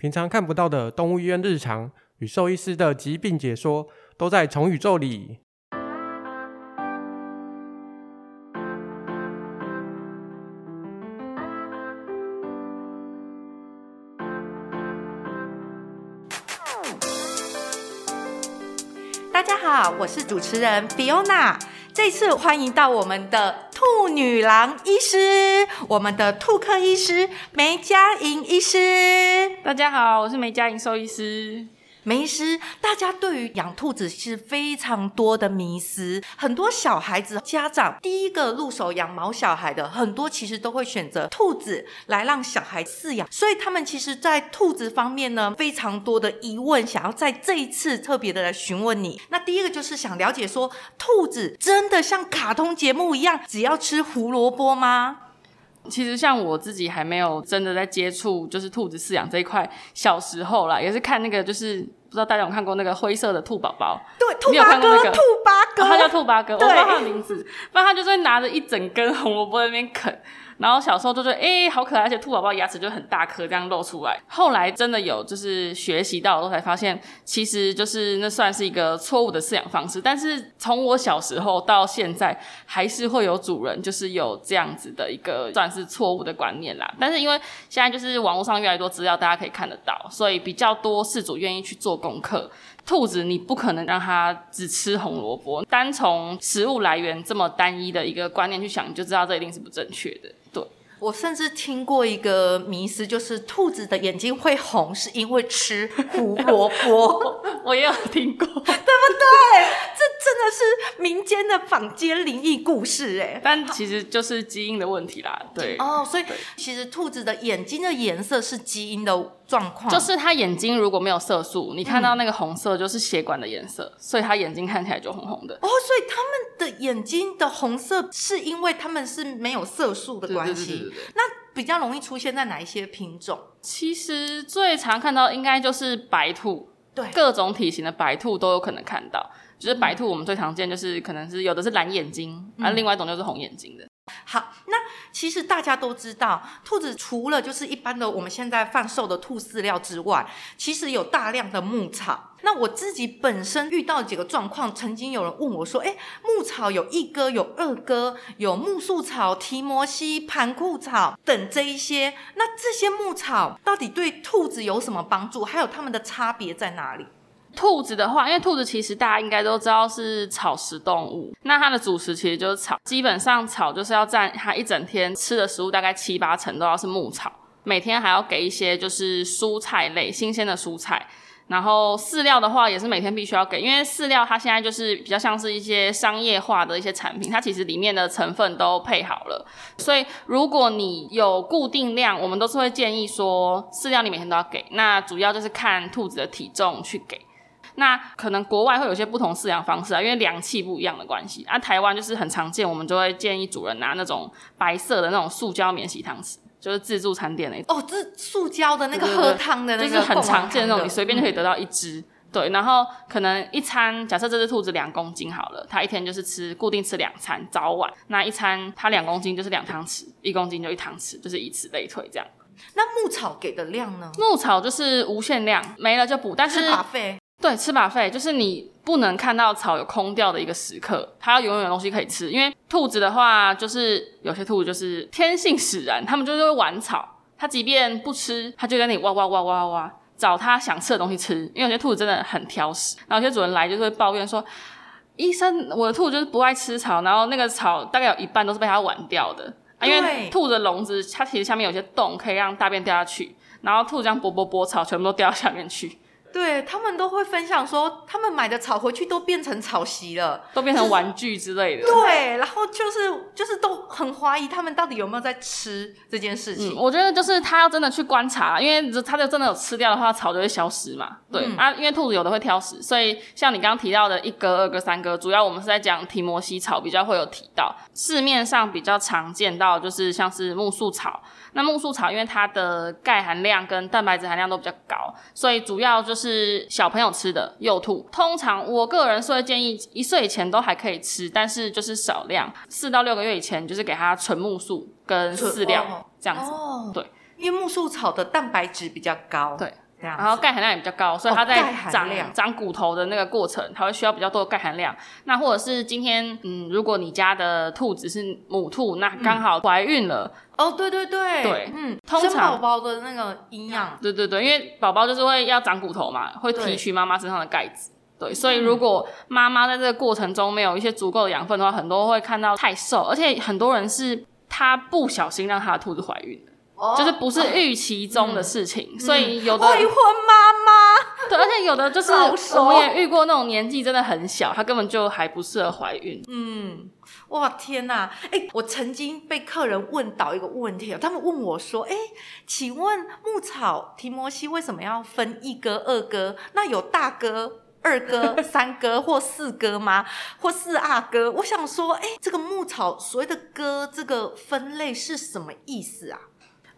平常看不到的动物医院日常与兽医师的疾病解说，都在宠宇宙里。大家好，我是主持人 Fiona。这次欢迎到我们的兔女郎医师，我们的兔科医师梅佳莹医师。大家好，我是梅佳莹兽医师。梅医师，大家对于养兔子是非常多的迷思，很多小孩子家长第一个入手养毛小孩的，很多其实都会选择兔子来让小孩饲养，所以他们其实，在兔子方面呢，非常多的疑问，想要在这一次特别的来询问你。那第一个就是想了解说，兔子真的像卡通节目一样，只要吃胡萝卜吗？其实像我自己还没有真的在接触，就是兔子饲养这一块，小时候啦，也是看那个就是。不知道大家有看过那个灰色的兔宝宝？对，兔八哥，那个、兔八哥，他叫兔八哥，我不知道他的名字。不然他就是拿着一整根红萝卜在那边啃。然后小时候就觉得，哎、好可爱，而且兔宝宝牙齿就很大颗，这样露出来。后来真的有就是学习到的时候才发现，其实就是那算是一个错误的饲养方式。但是从我小时候到现在，还是会有主人就是有这样子的一个算是错误的观念啦。但是因为现在就是网络上越来越多资料，大家可以看得到，所以比较多饲主愿意去做功课。兔子你不可能让它只吃红萝卜，单从食物来源这么单一的一个观念去想，你就知道这一定是不正确的。对我甚至听过一个迷思，就是兔子的眼睛会红是因为吃胡萝卜。我也有听过，对？这真的是民间的坊间灵异故事哎，但其实就是基因的问题啦。对哦，所以其实兔子的眼睛的颜色是基因的状况，就是它眼睛如果没有色素，你看到那个红色就是血管的颜色，嗯，所以它眼睛看起来就红红的。哦，所以他们的眼睛的红色是因为他们是没有色素的关系。对对对对对。那比较容易出现在哪一些品种？其实最常看到应该就是白兔。对，各种体型的白兔都有可能看到。就是白兔，我们最常见就是可能是有的是蓝眼睛，而、嗯啊、另外一种就是红眼睛的。好，那其实大家都知道，兔子除了就是一般的我们现在贩售的兔饲料之外，其实有大量的牧草。那我自己本身遇到几个状况，曾经有人问我说：“诶，牧草有一哥，有二哥，有苜蓿草、提摩西、盘库草等这一些，那这些牧草到底对兔子有什么帮助？还有它们的差别在哪里？”兔子的话，因为兔子其实大家应该都知道是草食动物，那它的主食其实就是草，基本上草就是要占它一整天吃的食物大概七八成都要是牧草，每天还要给一些就是蔬菜类新鲜的蔬菜，然后饲料的话也是每天必须要给，因为饲料它现在就是比较像是一些商业化的一些产品，它其实里面的成分都配好了，所以如果你有固定量，我们都是会建议说饲料你每天都要给，那主要就是看兔子的体重去给。那可能国外会有些不同饲养方式啊，因为量器不一样的关系啊。台湾就是很常见，我们就会建议主人拿那种白色的那种塑胶免洗汤匙，就是自助餐店那种。哦，这塑胶的那个喝汤的那个，就是很常见的那种，你随便就可以得到一只。嗯。对，然后可能一餐，假设这只兔子两公斤好了，它一天就是吃固定吃两餐，早晚。那一餐它两公斤就是两汤匙，一公斤就一汤匙，就是以此类推这样。那牧草给的量呢？牧草就是无限量，没了就补，但是。对，吃 buffet 就是你不能看到草有空掉的一个时刻，它要永远有东西可以吃。因为兔子的话，就是有些兔子就是天性使然，它们就是会玩草，它即便不吃，它就在那里哇哇哇哇哇，找它想吃的东西吃。因为有些兔子真的很挑食，然后有些主人来就是会抱怨说，医生，我的兔子就是不爱吃草，然后那个草大概有一半都是被它玩掉的。啊，因为兔子的笼子它其实下面有些洞，可以让大便掉下去，然后兔子这样拨拨拨草，全部都掉到下面去。对，他们都会分享说，他们买的草回去都变成草席了，都变成玩具之类的。就是、对，然后就是就是都很怀疑他们到底有没有在吃这件事情。嗯、我觉得就是他要真的去观察，因为他就真的有吃掉的话，草就会消失嘛。对、嗯、啊，因为兔子有的会挑食，所以像你刚刚提到的一哥、二哥、三哥，主要我们是在讲提摩西草比较会有提到，市面上比较常见到就是像是木树草。那木树草因为它的钙含量跟蛋白质含量都比较高，所以主要就是小朋友吃的幼兔。通常我个人是会建议一岁以前都还可以吃，但是就是少量，四到六个月以前就是给它纯木素跟饲料这样子。哦，对，因为木素草的蛋白质比较高。对。然后钙含量也比较高，所以它在长、哦、长骨头的那个过程，它会需要比较多的钙含量。那或者是今天，嗯，如果你家的兔子是母兔，那刚好怀孕了，嗯、哦，对对对，对，嗯，通常生宝宝的那个营养，对对对，因为宝宝就是会要长骨头嘛，会提取妈妈身上的钙质，对，所以如果妈妈在这个过程中没有一些足够的养分的话，很多会看到太瘦，而且很多人是他不小心让他的兔子怀孕。Oh, 就是不是预期中的事情，嗯、所以有的未婚妈妈，对，而且有的就是我们也遇过那种年纪真的很小，她根本就还不适合怀孕。嗯，哇天哪！哎、欸，我曾经被客人问到一个问题，他们问我说：“哎、欸，请问牧草提摩西为什么要分一哥、二哥？那有大哥、二哥、三哥或四哥吗？或四阿哥？”我想说，哎、欸，这个牧草所谓的哥这个分类是什么意思啊？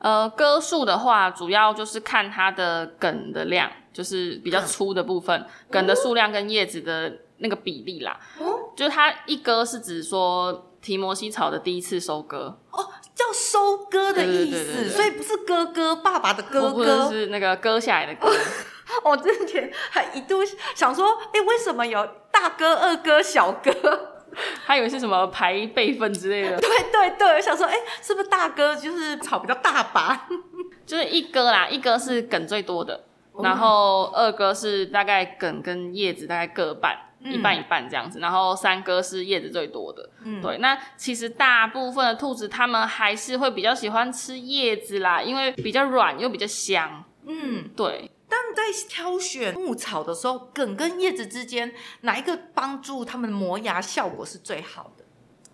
呃，割数的话，主要就是看它的梗的量，就是比较粗的部分，嗯、梗的数量跟叶子的那个比例啦。哦、嗯，就是它一割是指说提摩西草的第一次收割。哦，叫收割的意思，所以不是哥哥爸爸的哥哥，是那个割下来的割。我之前还一度想说，哎、欸，为什么有大哥、二哥、小哥？他以为是什么排辈分之类的。对对对，我想说，哎、欸，是不是大哥就是草比较大把？就是一哥啦，一哥是梗最多的，嗯、然后二哥是大概梗跟叶子大概各半，嗯、一半一半这样子，然后三哥是叶子最多的。嗯，对。那其实大部分的兔子，它们还是会比较喜欢吃叶子啦，因为比较软又比较香。嗯，对。当你在挑选牧草的时候，梗跟叶子之间哪一个帮助它们磨牙效果是最好的？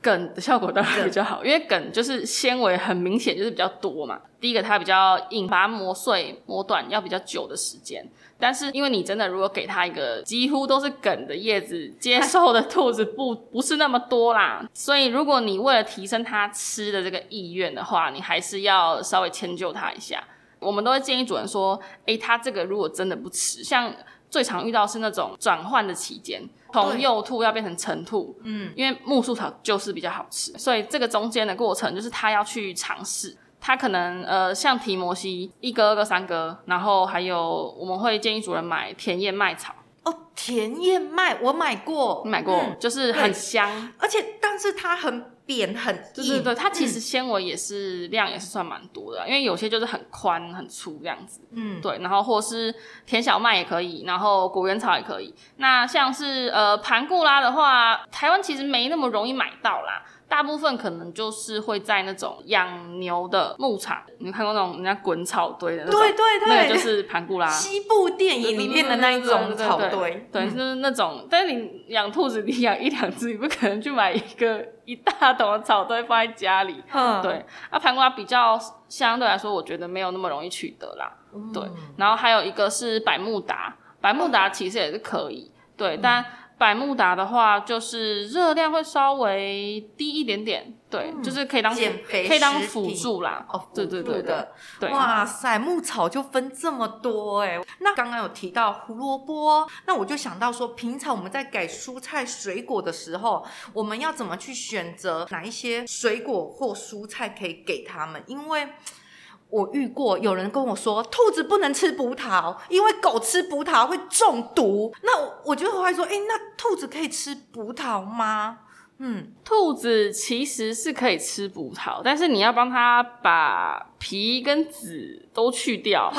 梗的效果当然比较好，因为梗就是纤维很明显就是比较多嘛。第一个它比较硬，把它磨碎磨短要比较久的时间。但是因为你真的如果给它一个几乎都是梗的叶子，接受的兔子不不是那么多啦。所以如果你为了提升它吃的这个意愿的话，你还是要稍微迁就它一下。我们都会建议主人说：“诶，他这个如果真的不吃，像最常遇到是那种转换的期间，从幼兔要变成成兔，嗯，因为木蓿草就是比较好吃，所以这个中间的过程就是他要去尝试。它可能呃，像提摩西一哥、二哥、三哥，然后还有我们会建议主人买甜燕麦草。哦，甜燕麦我买过，你买过，嗯、就是很香，而且但是它很。扁很硬，对对对，它其实纤维也是、嗯、量也是算蛮多的，因为有些就是很宽很粗这样子，嗯，对，然后或是甜小麦也可以，然后果园草也可以。那像是呃盘固拉的话，台湾其实没那么容易买到啦。大部分可能就是会在那种养牛的牧场，你看过那种人家滚草堆的那种，对对对，那个就是盘古拉。西部电影里面的那一种草堆，对，就是那种。但是你养兔子，你养一两只，你不可能去买一个一大桶的草堆放在家里。嗯，对。那盘古拉比较相对来说，我觉得没有那么容易取得啦。嗯、对。然后还有一个是百慕达，百慕达其实也是可以，对，但。百慕达的话，就是热量会稍微低一点点，对，嗯、就是可以当减肥，可以当辅助啦。哦，对对对的，对哇塞，牧草就分这么多哎。那刚刚有提到胡萝卜，那我就想到说，平常我们在给蔬菜水果的时候，我们要怎么去选择哪一些水果或蔬菜可以给他们？因为我遇过有人跟我说，兔子不能吃葡萄，因为狗吃葡萄会中毒。那我就会说，哎，那兔子可以吃葡萄吗？嗯，兔子其实是可以吃葡萄，但是你要帮它把皮跟籽都去掉，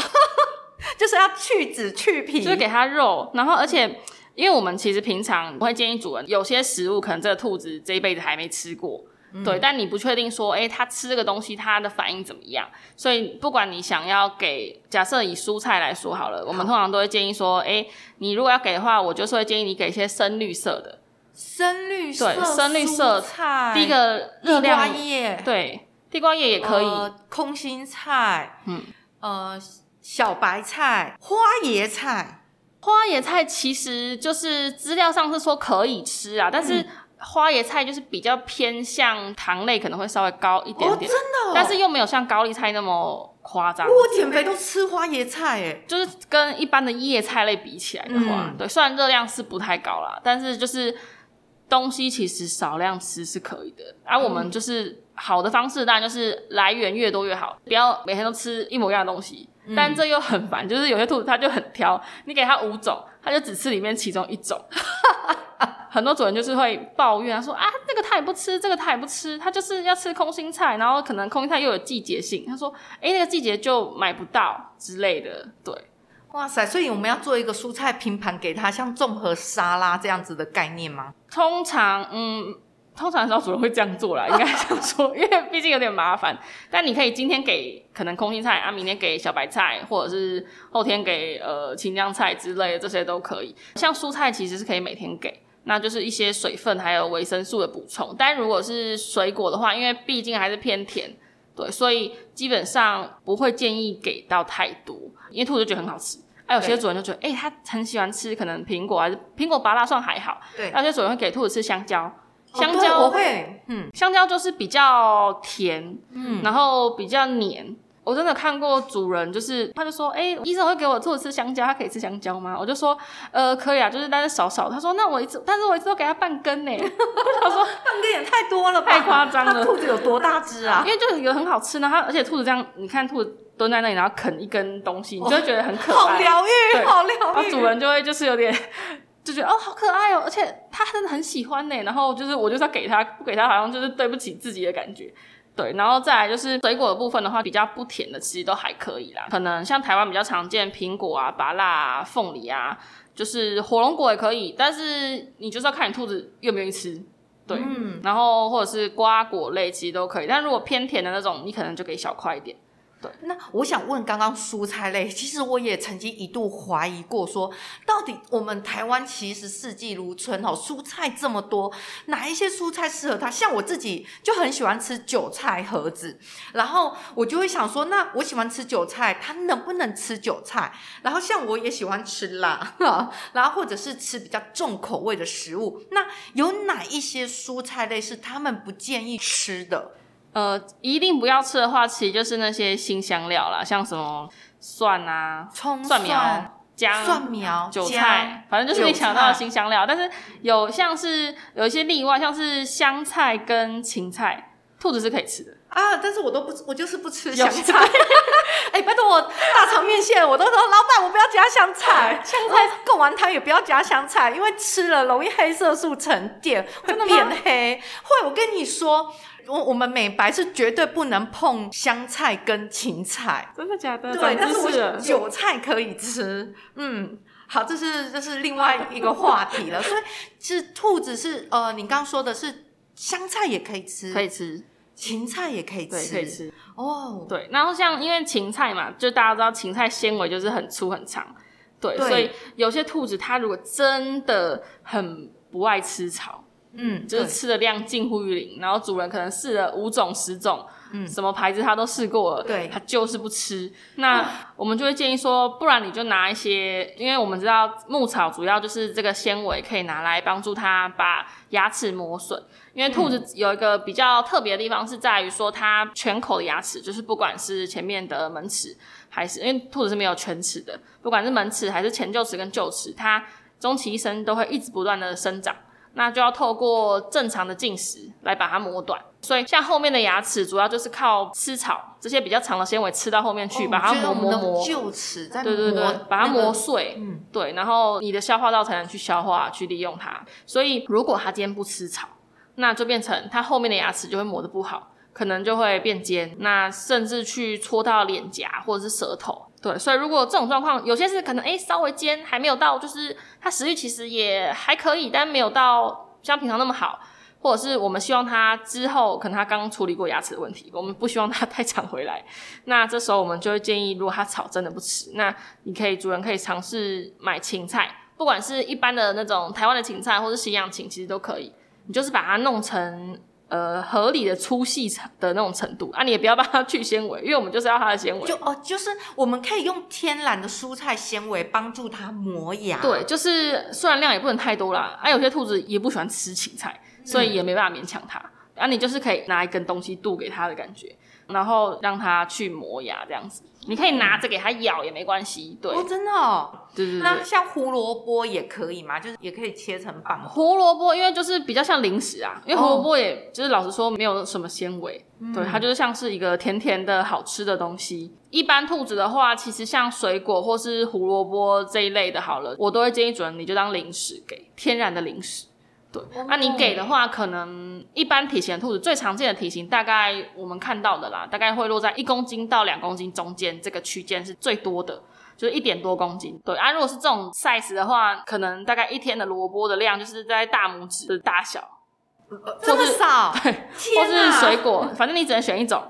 就是要去籽去皮，就是给它肉。然后，而且因为我们其实平常我会建议主人，有些食物可能这个兔子这一辈子还没吃过。对，但你不确定说，诶，他吃这个东西，他的反应怎么样？所以不管你想要给，假设以蔬菜来说好了，我们通常都会建议说，哎，你如果要给的话，我就是会建议你给一些深绿色的，深绿色，对，深绿色菜，第一个热量，对，地瓜叶也可以，呃、空心菜，嗯，呃，小白菜，花椰菜，花椰菜其实就是资料上是说可以吃啊，但是。嗯花椰菜就是比较偏向糖类，可能会稍微高一点点，哦、真的、哦，但是又没有像高丽菜那么夸张。我减肥都吃花椰菜，哎，就是跟一般的叶菜类比起来的话，嗯、对，虽然热量是不太高啦，但是就是东西其实少量吃是可以的。而、啊、我们就是好的方式当然就是来源越多越好，不要每天都吃一模一样的东西。嗯、但这又很烦，就是有些兔子它就很挑，你给它五种，它就只吃里面其中一种。很多主人就是会抱怨啊，说啊，那个他也不吃，这个他也不吃，他就是要吃空心菜，然后可能空心菜又有季节性，他说，哎，那个季节就买不到之类的。对，哇塞，所以我们要做一个蔬菜拼盘给他，像综合沙拉这样子的概念吗？通常，嗯。通常很少主人会这样做啦，应该这样说，因为毕竟有点麻烦。但你可以今天给可能空心菜啊，明天给小白菜，或者是后天给呃青江菜之类的，这些都可以。像蔬菜其实是可以每天给，那就是一些水分还有维生素的补充。但如果是水果的话，因为毕竟还是偏甜，对，所以基本上不会建议给到太多，因为兔子就觉得很好吃。哎、啊、有些主人就觉得，哎、欸，他很喜欢吃可能苹果还是苹果、芭乐算还好，对。有些主人会给兔子吃香蕉。香蕉，我会，嗯，香蕉就是比较甜，嗯，然后比较黏。我真的看过主人，就是他就说，哎、欸，医生会给我兔子吃香蕉，他可以吃香蕉吗？我就说，呃，可以啊，就是但是少少。他说，那我一次，但是我一次都给他半根呢。他说，半根也太多了吧，太夸张了。兔子有多大只啊？因为就是有很好吃呢，它而且兔子这样，你看兔子蹲在那里，然后啃一根东西，你就会觉得很可爱，好疗愈，好疗愈。然后主人就会就是有点。就觉得哦，好可爱哦，而且他真的很喜欢呢。然后就是我就是要给他，不给他好像就是对不起自己的感觉。对，然后再来就是水果的部分的话，比较不甜的其实都还可以啦。可能像台湾比较常见苹果啊、芭乐啊、凤梨啊，就是火龙果也可以。但是你就是要看你兔子愿不愿意吃。对，嗯，然后或者是瓜果类其实都可以。但如果偏甜的那种，你可能就给小块一点。对，那我想问，刚刚蔬菜类，其实我也曾经一度怀疑过说，到底我们台湾其实四季如春哦，蔬菜这么多，哪一些蔬菜适合它？像我自己就很喜欢吃韭菜盒子，然后我就会想说，那我喜欢吃韭菜，它能不能吃韭菜？然后像我也喜欢吃辣，然后或者是吃比较重口味的食物，那有哪一些蔬菜类是他们不建议吃的？呃，一定不要吃的话，其实就是那些新香料啦，像什么蒜啊、葱、蒜苗、姜、蒜苗、韭菜，反正就是你想到的新香料。但是有像是有一些例外，像是香菜跟芹菜，兔子是可以吃的啊。但是我都不，我就是不吃香菜。哎、欸，拜托我大肠面线，我都说老板，我不要加香菜，香菜贡丸汤也不要加香菜，因为吃了容易黑色素沉淀，会变黑。会，我跟你说。我我们美白是绝对不能碰香菜跟芹菜，真的假的？对，但是我韭菜可以吃。嗯，好，这是这是另外一个话题了。所以是兔子是呃，你刚刚说的是香菜也可以吃，可以吃，芹菜也可以吃，可以吃。哦，对，然后像因为芹菜嘛，就大家知道芹菜纤维就是很粗很长，对，对，所以有些兔子它如果真的很不爱吃草。嗯，就是吃的量近乎于零，然后主人可能试了五种、十种，嗯，什么牌子他都试过了，对，他就是不吃。那我们就会建议说，不然你就拿一些，因为我们知道牧草主要就是这个纤维可以拿来帮助它把牙齿磨损。因为兔子有一个比较特别的地方是在于说，它全口的牙齿，就是不管是前面的门齿，还是因为兔子是没有全齿的，不管是门齿还是前臼齿跟臼齿，它终其一生都会一直不断的生长。那就要透过正常的进食来把它磨短，所以像后面的牙齿主要就是靠吃草这些比较长的纤维吃到后面去，哦、把它磨磨磨，臼齿在磨，对对对，把它磨碎，嗯，对，然后你的消化道才能去消化去利用它。所以如果它今天不吃草，那就变成它后面的牙齿就会磨得不好，可能就会变尖，那甚至去戳到脸颊或者是舌头。对，所以如果这种状况，有些是可能诶稍微尖，还没有到，就是它食欲其实也还可以，但没有到像平常那么好，或者是我们希望它之后可能它刚处理过牙齿的问题，我们不希望它 太长回来。那这时候我们就会建议，如果它草真的不吃，那你可以主人可以尝试买芹菜，不管是一般的那种台湾的芹菜，或是西洋芹，其实都可以。你就是把它弄成。呃，合理的粗细的那种程度啊，你也不要帮它去纤维，因为我们就是要它的纤维。就哦，就是我们可以用天然的蔬菜纤维帮助它磨牙。对，就是虽然量也不能太多啦，啊，有些兔子也不喜欢吃芹菜，所以也没办法勉强它。嗯、啊，你就是可以拿一根东西渡给它的感觉。然后让它去磨牙这样子。你可以拿着给它咬也没关系，对。哦，真的哦。对对对。那像胡萝卜也可以吗？就是也可以切成棒。胡萝卜因为就是比较像零食啊，因为胡萝卜也就是老实说没有什么纤维，哦、对，它就是像是一个甜甜的好吃的东西。嗯、一般兔子的话，其实像水果或是胡萝卜这一类的，好了，我都会建议主人你就当零食给，天然的零食。对，那、你给的话，可能一般体型的兔子最常见的体型，大概我们看到的啦，大概会落在一公斤到两公斤中间这个区间是最多的，就是一点多公斤。对啊，如果是这种 size 的话，可能大概一天的萝卜的量就是在大拇指的大小，这么少？对，或是水果，反正你只能选一种。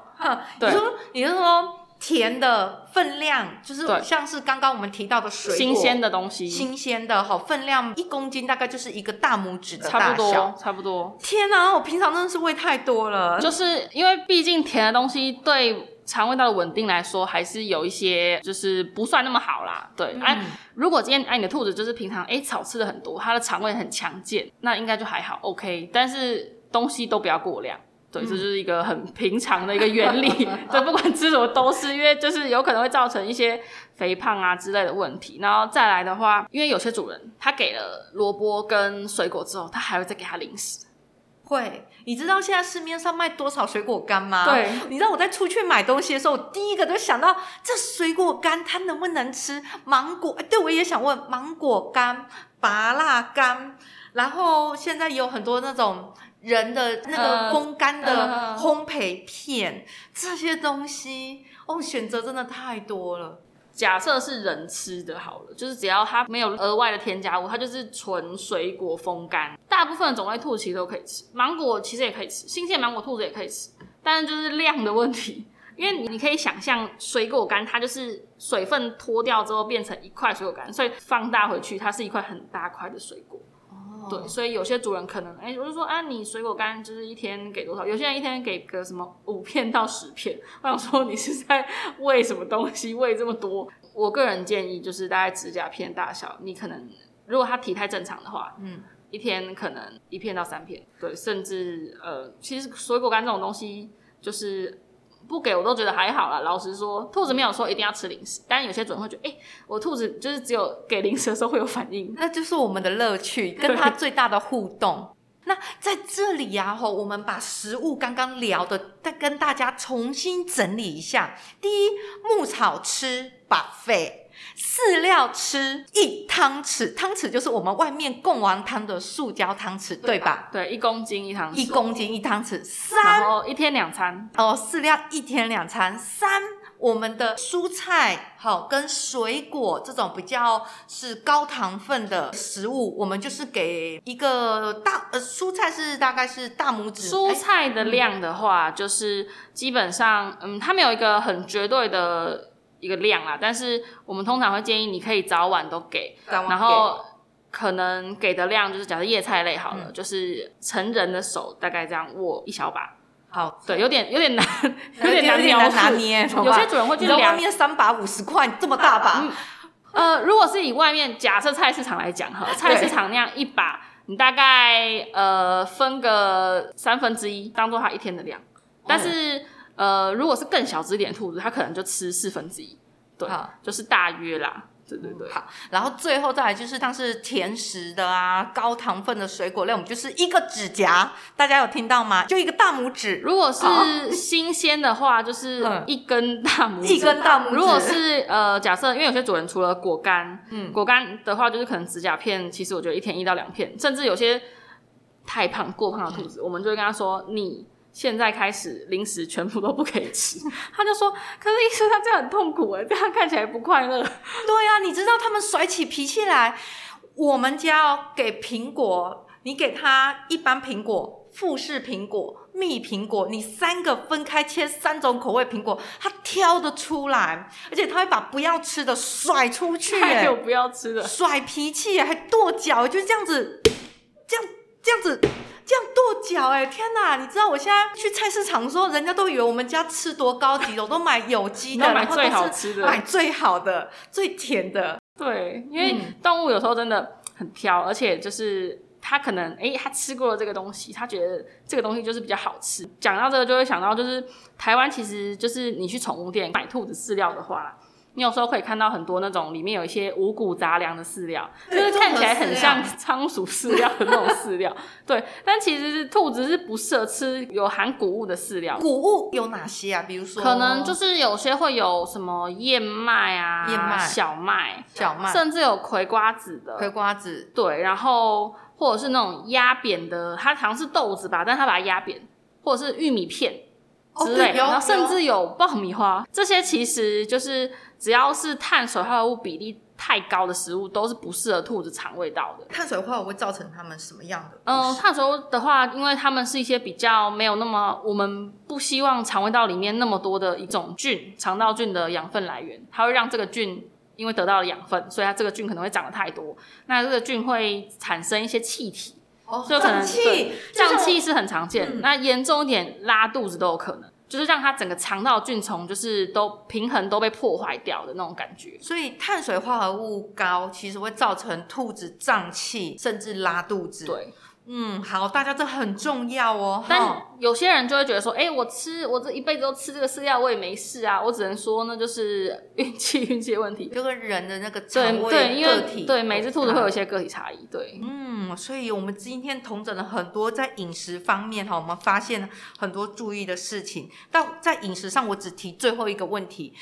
对，你说，你是说？甜的分量就是像是刚刚我们提到的水果，新鲜的东西，新鲜的好分量一公斤大概就是一个大拇指的大小，差不多，差不多。天哪，我平常真的是喂太多了，就是因为毕竟甜的东西对肠胃道的稳定来说还是有一些就是不算那么好啦。对，哎、如果今天哎你的兔子就是平常哎草吃的很多，它的肠胃很强健，那应该就还好，OK。但是东西都不要过量。对，这就是一个很平常的一个原理。对，不管吃什么都是，因为就是有可能会造成一些肥胖啊之类的问题。然后再来的话，因为有些主人他给了萝卜跟水果之后，他还会再给他零食。会，你知道现在市面上卖多少水果干吗？对，你知道我在出去买东西的时候，我第一个就想到这水果干它能不能吃？芒果，对，我也想问芒果干、芭辣干，然后现在有很多那种。人的那个风干的烘焙片，这些东西哦，选择真的太多了。假设是人吃的好了，就是只要它没有额外的添加物，它就是纯水果风干。大部分的种类兔子其实都可以吃，芒果其实也可以吃，新鲜芒果兔子也可以吃，但是就是量的问题。因为你你可以想象水果干，它就是水分脱掉之后变成一块水果干，所以放大回去，它是一块很大块的水果。对，所以有些主人可能，哎，我就说，啊，你水果干就是一天给多少？有些人一天给个什么五片到十片。我想说，你是在喂什么东西？喂这么多？我个人建议就是大概指甲片大小，你可能如果它体态正常的话，嗯，一天可能一片到三片。对，甚至呃，其实水果干这种东西就是。不给我都觉得还好啦。老实说，兔子没有说一定要吃零食，但有些主人会觉得，哎、欸，我兔子就是只有给零食的时候会有反应，那就是我们的乐趣，跟它最大的互动。那在这里呀，吼，我们把食物刚刚聊的，再跟大家重新整理一下。第一，牧草吃 buffet。饲料吃一汤匙，汤匙就是我们外面贡丸汤的塑胶汤匙，对吧？对，一公斤一汤匙，一公斤一汤匙。三，然后一天两餐哦，饲料一天两餐。三，我们的蔬菜好跟水果这种比较是高糖分的食物，我们就是给一个大呃蔬菜是大概是大拇指。蔬菜的量的话，就是基本上嗯，它没有一个很绝对的。一个量啦，但是我们通常会建议你可以早晚都给，给然后可能给的量就是假设叶菜类好了，嗯、就是成人的手大概这样握一小把。好，对，有点有点难，有点难描述。有些主人会觉得外面三把五十块这么大把。呃，如果是以外面假设菜市场来讲哈，菜市场那样一把，你大概呃分个三分之一当做它一天的量，但是。呃，如果是更小只一点的兔子，它可能就吃四分之一，对，就是大约啦，对对对。好，然后最后再来就是像是甜食的啊，高糖分的水果类，我们就是一个指甲，大家有听到吗？就一个大拇指。如果是新鲜的话，就是一根大拇指，一根大拇指。如果是呃，假设因为有些主人除了果干，嗯，果干的话就是可能指甲片，其实我觉得一天一到两片，甚至有些太胖过胖的兔子，嗯、我们就会跟他说你。现在开始零食全部都不可以吃，他就说：“可是医生他这样很痛苦哎，这样看起来不快乐。”对呀、啊，你知道他们甩起脾气来，我们家要给苹果，你给他一般苹果、富士苹果、蜜苹果，你三个分开切三种口味苹果，他挑得出来，而且他会把不要吃的甩出去，还有不要吃的，甩脾气还跺脚，就是这样子，这样子。这样跺脚哎，天哪！你知道我现在去菜市场的时候，人家都以为我们家吃多高级，我都买有机的，买最好吃的，买最好的、最甜的。对，因为动物有时候真的很挑，而且就是。它可能哎，他吃过了这个东西，它觉得这个东西就是比较好吃。讲到这个，就会想到就是台湾其实就是你去宠物店买兔子饲料的话。你有时候可以看到很多那种里面有一些五谷杂粮的饲料，就是看起来很像仓鼠饲料的那种饲料。对，但其实是兔子是不适合吃有含谷物的饲料。谷物有哪些啊？比如说，可能就是有些会有什么燕麦啊、燕麦、小麦、小麦，甚至有葵瓜子的。葵瓜子，对，然后或者是那种压扁的，它好像是豆子吧，但它把它压扁，或者是玉米片之类，然后甚至有爆米花，这些其实就是。只要是碳水化合物比例太高的食物，都是不适合兔子肠胃道的。碳水化合物会造成它们什么样的？嗯，碳水化合物的话，因为它们是一些比较没有那么，我们不希望肠胃道里面那么多的一种菌，肠道菌的养分来源，它会让这个菌因为得到了养分，所以它这个菌可能会长得太多，那这个菌会产生一些气体，哦，就可能胀气，胀气是很常见，嗯、那严重一点拉肚子都有可能。就是让它整个肠道菌虫就是都平衡都被破坏掉的那种感觉，所以碳水化合物高其实会造成兔子胀气甚至拉肚子。对。嗯，好，大家这很重要哦。但有些人就会觉得说，哎、欸，我吃我这一辈子都吃这个饲料，我也没事啊。我只能说，呢就是运气，运气的问题，就跟人的那个肠胃对，对，因为个体对每只兔子会有一些个体差异。对，嗯，所以我们今天同整了很多在饮食方面哈，我们发现很多注意的事情。但在饮食上，我只提最后一个问题。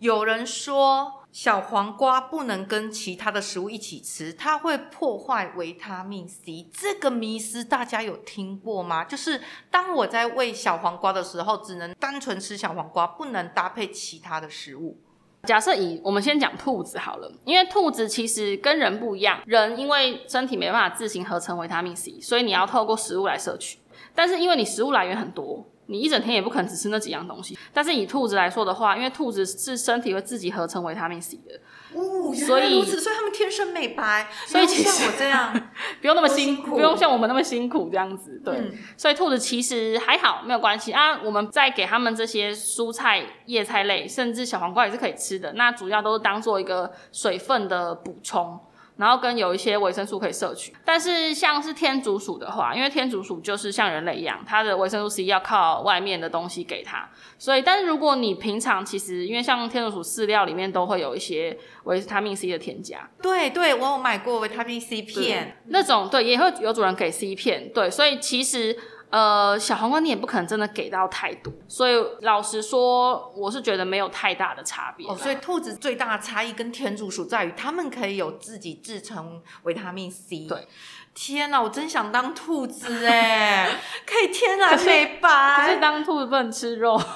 有人说小黄瓜不能跟其他的食物一起吃，它会破坏维他命 C。这个迷思大家有听过吗？就是当我在喂小黄瓜的时候，只能单纯吃小黄瓜，不能搭配其他的食物。假设以我们先讲兔子好了，因为兔子其实跟人不一样，人因为身体没办法自行合成维他命 C，所以你要透过食物来摄取。但是因为你食物来源很多。你一整天也不可能只吃那几样东西，但是以兔子来说的话，因为兔子是身体会自己合成维他命 C 的，哦，所以如此，所以他们天生美白，所以像我这样 不用那么辛苦，不用像我们那么辛苦这样子，对，嗯、所以兔子其实还好，没有关系啊。我们再给他们这些蔬菜、叶菜类，甚至小黄瓜也是可以吃的，那主要都是当做一个水分的补充。然后跟有一些维生素可以摄取，但是像是天竺鼠的话，因为天竺鼠就是像人类一样，它的维生素 C 要靠外面的东西给它，所以但是如果你平常其实因为像天竺鼠饲料里面都会有一些维他命 C 的添加，对对，我有买过维他命 C 片，那种对也会有主人给 C 片，对，所以其实。呃，小黄瓜你也不可能真的给到太多，所以老实说，我是觉得没有太大的差别。哦，所以兔子最大的差异跟天竺鼠在于，它们可以有自己制成维他命 C。对，天哪，我真想当兔子哎，可以天然美白。可是当兔子不能吃肉。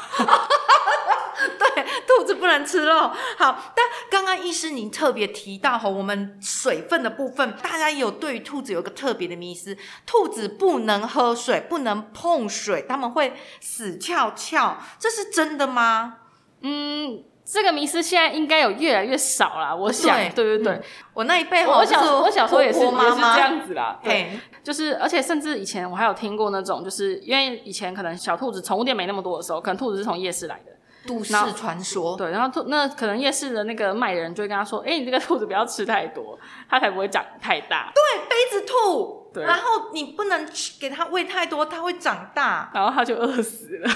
对，兔子不能吃肉。好，但刚刚医师您特别提到哈，我们水分的部分，大家也有对于兔子有个特别的迷思，兔子不能喝水，不能碰水，他们会死翘翘，这是真的吗？嗯，这个迷思现在应该有越来越少了。我想，对对对，嗯、我那一辈，我小我小时候也是也是这样子啦。对就是而且甚至以前我还有听过那种，就是因为以前可能小兔子宠物店没那么多的时候，可能兔子是从夜市来的。都市传说，对，然后兔那可能夜市的那个卖的人就会跟他说：“哎、欸，你这个兔子不要吃太多，它才不会长太大。”对，杯子兔，对，然后你不能给它喂太多，它会长大，然后它就饿死了。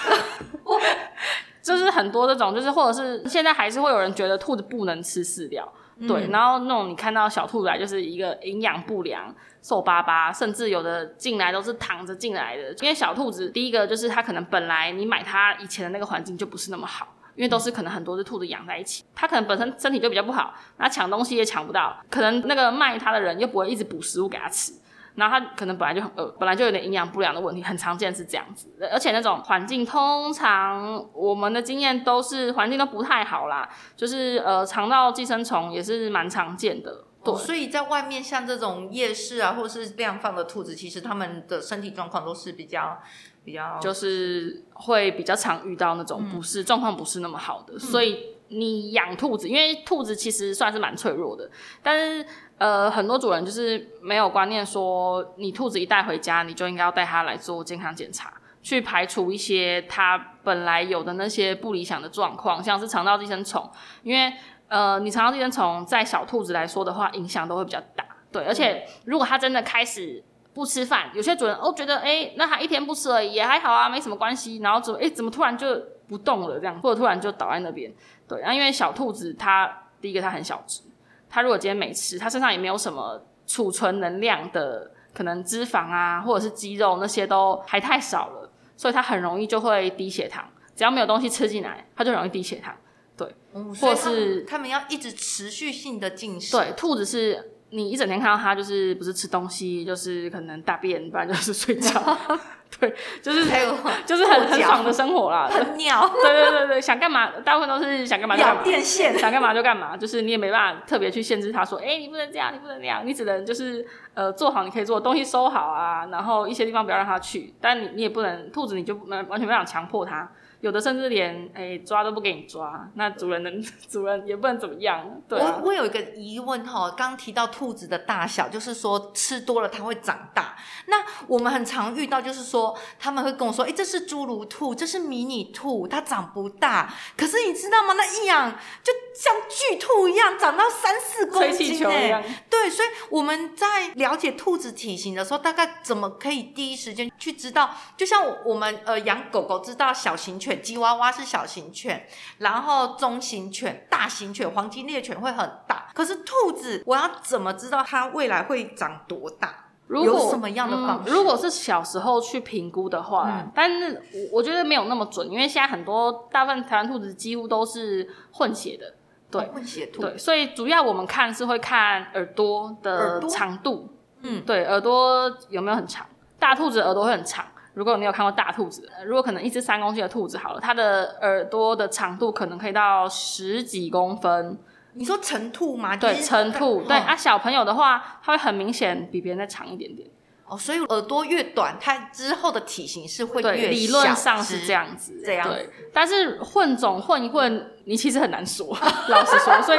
就是很多这种，就是或者是现在还是会有人觉得兔子不能吃饲料，嗯、对，然后那种你看到小兔子来就是一个营养不良。瘦巴巴，甚至有的进来都是躺着进来的。因为小兔子，第一个就是它可能本来你买它以前的那个环境就不是那么好，因为都是可能很多只兔子养在一起，它可能本身身体就比较不好，那抢东西也抢不到，可能那个卖它的人又不会一直补食物给它吃，然后它可能本来就很饿，本来就有点营养不良的问题，很常见是这样子。而且那种环境通常我们的经验都是环境都不太好啦，就是呃肠道寄生虫也是蛮常见的。对，所以在外面像这种夜市啊，或是量放的兔子，其实他们的身体状况都是比较比较，就是会比较常遇到那种不是状况不是那么好的。嗯、所以你养兔子，因为兔子其实算是蛮脆弱的，但是呃，很多主人就是没有观念说，你兔子一带回家，你就应该要带它来做健康检查，去排除一些它本来有的那些不理想的状况，像是肠道寄生虫，因为。呃，你肠道寄生虫在小兔子来说的话，影响都会比较大。对，而且如果它真的开始不吃饭，有些主人哦觉得，哎，那它一天不吃而已，也还好啊，没什么关系。然后怎么，哎，怎么突然就不动了这样，或者突然就倒在那边？对，然因为小兔子它第一个它很小只，它如果今天没吃，它身上也没有什么储存能量的，可能脂肪啊或者是肌肉那些都还太少了，所以它很容易就会低血糖。只要没有东西吃进来，它就容易低血糖。对，嗯、或是他们要一直持续性的进食。对，兔子是。你一整天看到它，就是不是吃东西，就是可能大便，不然就是睡觉。对，就是还有就是很很爽的生活啦。很鸟。对对对对，想干嘛，大部分都是想干嘛就干嘛。电线。想干嘛就干嘛，就是你也没办法特别去限制它，说，哎、欸，你不能这样，你不能那样，你只能就是呃做好你可以做的东西，收好啊，然后一些地方不要让它去。但你你也不能，兔子你就完完全没想强迫它。有的甚至连哎、欸、抓都不给你抓，那主人能 主人也不能怎么样。对、啊，我我有一个疑问哈，刚提到兔子的大小，就是说吃多了它会长大。那我们很常遇到，就是说他们会跟我说，哎、欸，这是侏儒兔，这是迷你兔，它长不大。可是你知道吗？那一养就像巨兔一样，长到三四公斤。吹气球一样。对，所以我们在了解兔子体型的时候，大概怎么可以第一时间去知道？就像我们呃养狗狗知道小型犬。吉娃娃是小型犬，然后中型犬、大型犬、黄金猎犬会很大。可是兔子，我要怎么知道它未来会长多大？如果有什么样的方式？嗯，如果是小时候去评估的话，嗯、但是我觉得没有那么准，因为现在很多大部分台湾兔子几乎都是混血的，对，哦、混血兔，对，所以主要我们看是会看耳朵的长度，嗯，对，耳朵有没有很长？大兔子耳朵会很长。如果你有看过大兔子，如果可能一只三公斤的兔子好了，它的耳朵的长度可能可以到十几公分。你说成兔吗？对，成兔。对啊，小朋友的话，它会很明显比别人再长一点点。哦，所以耳朵越短，它之后的体型是会越小。理论上是这样子。这样。对，但是混种混一混，你其实很难说，老实说。所以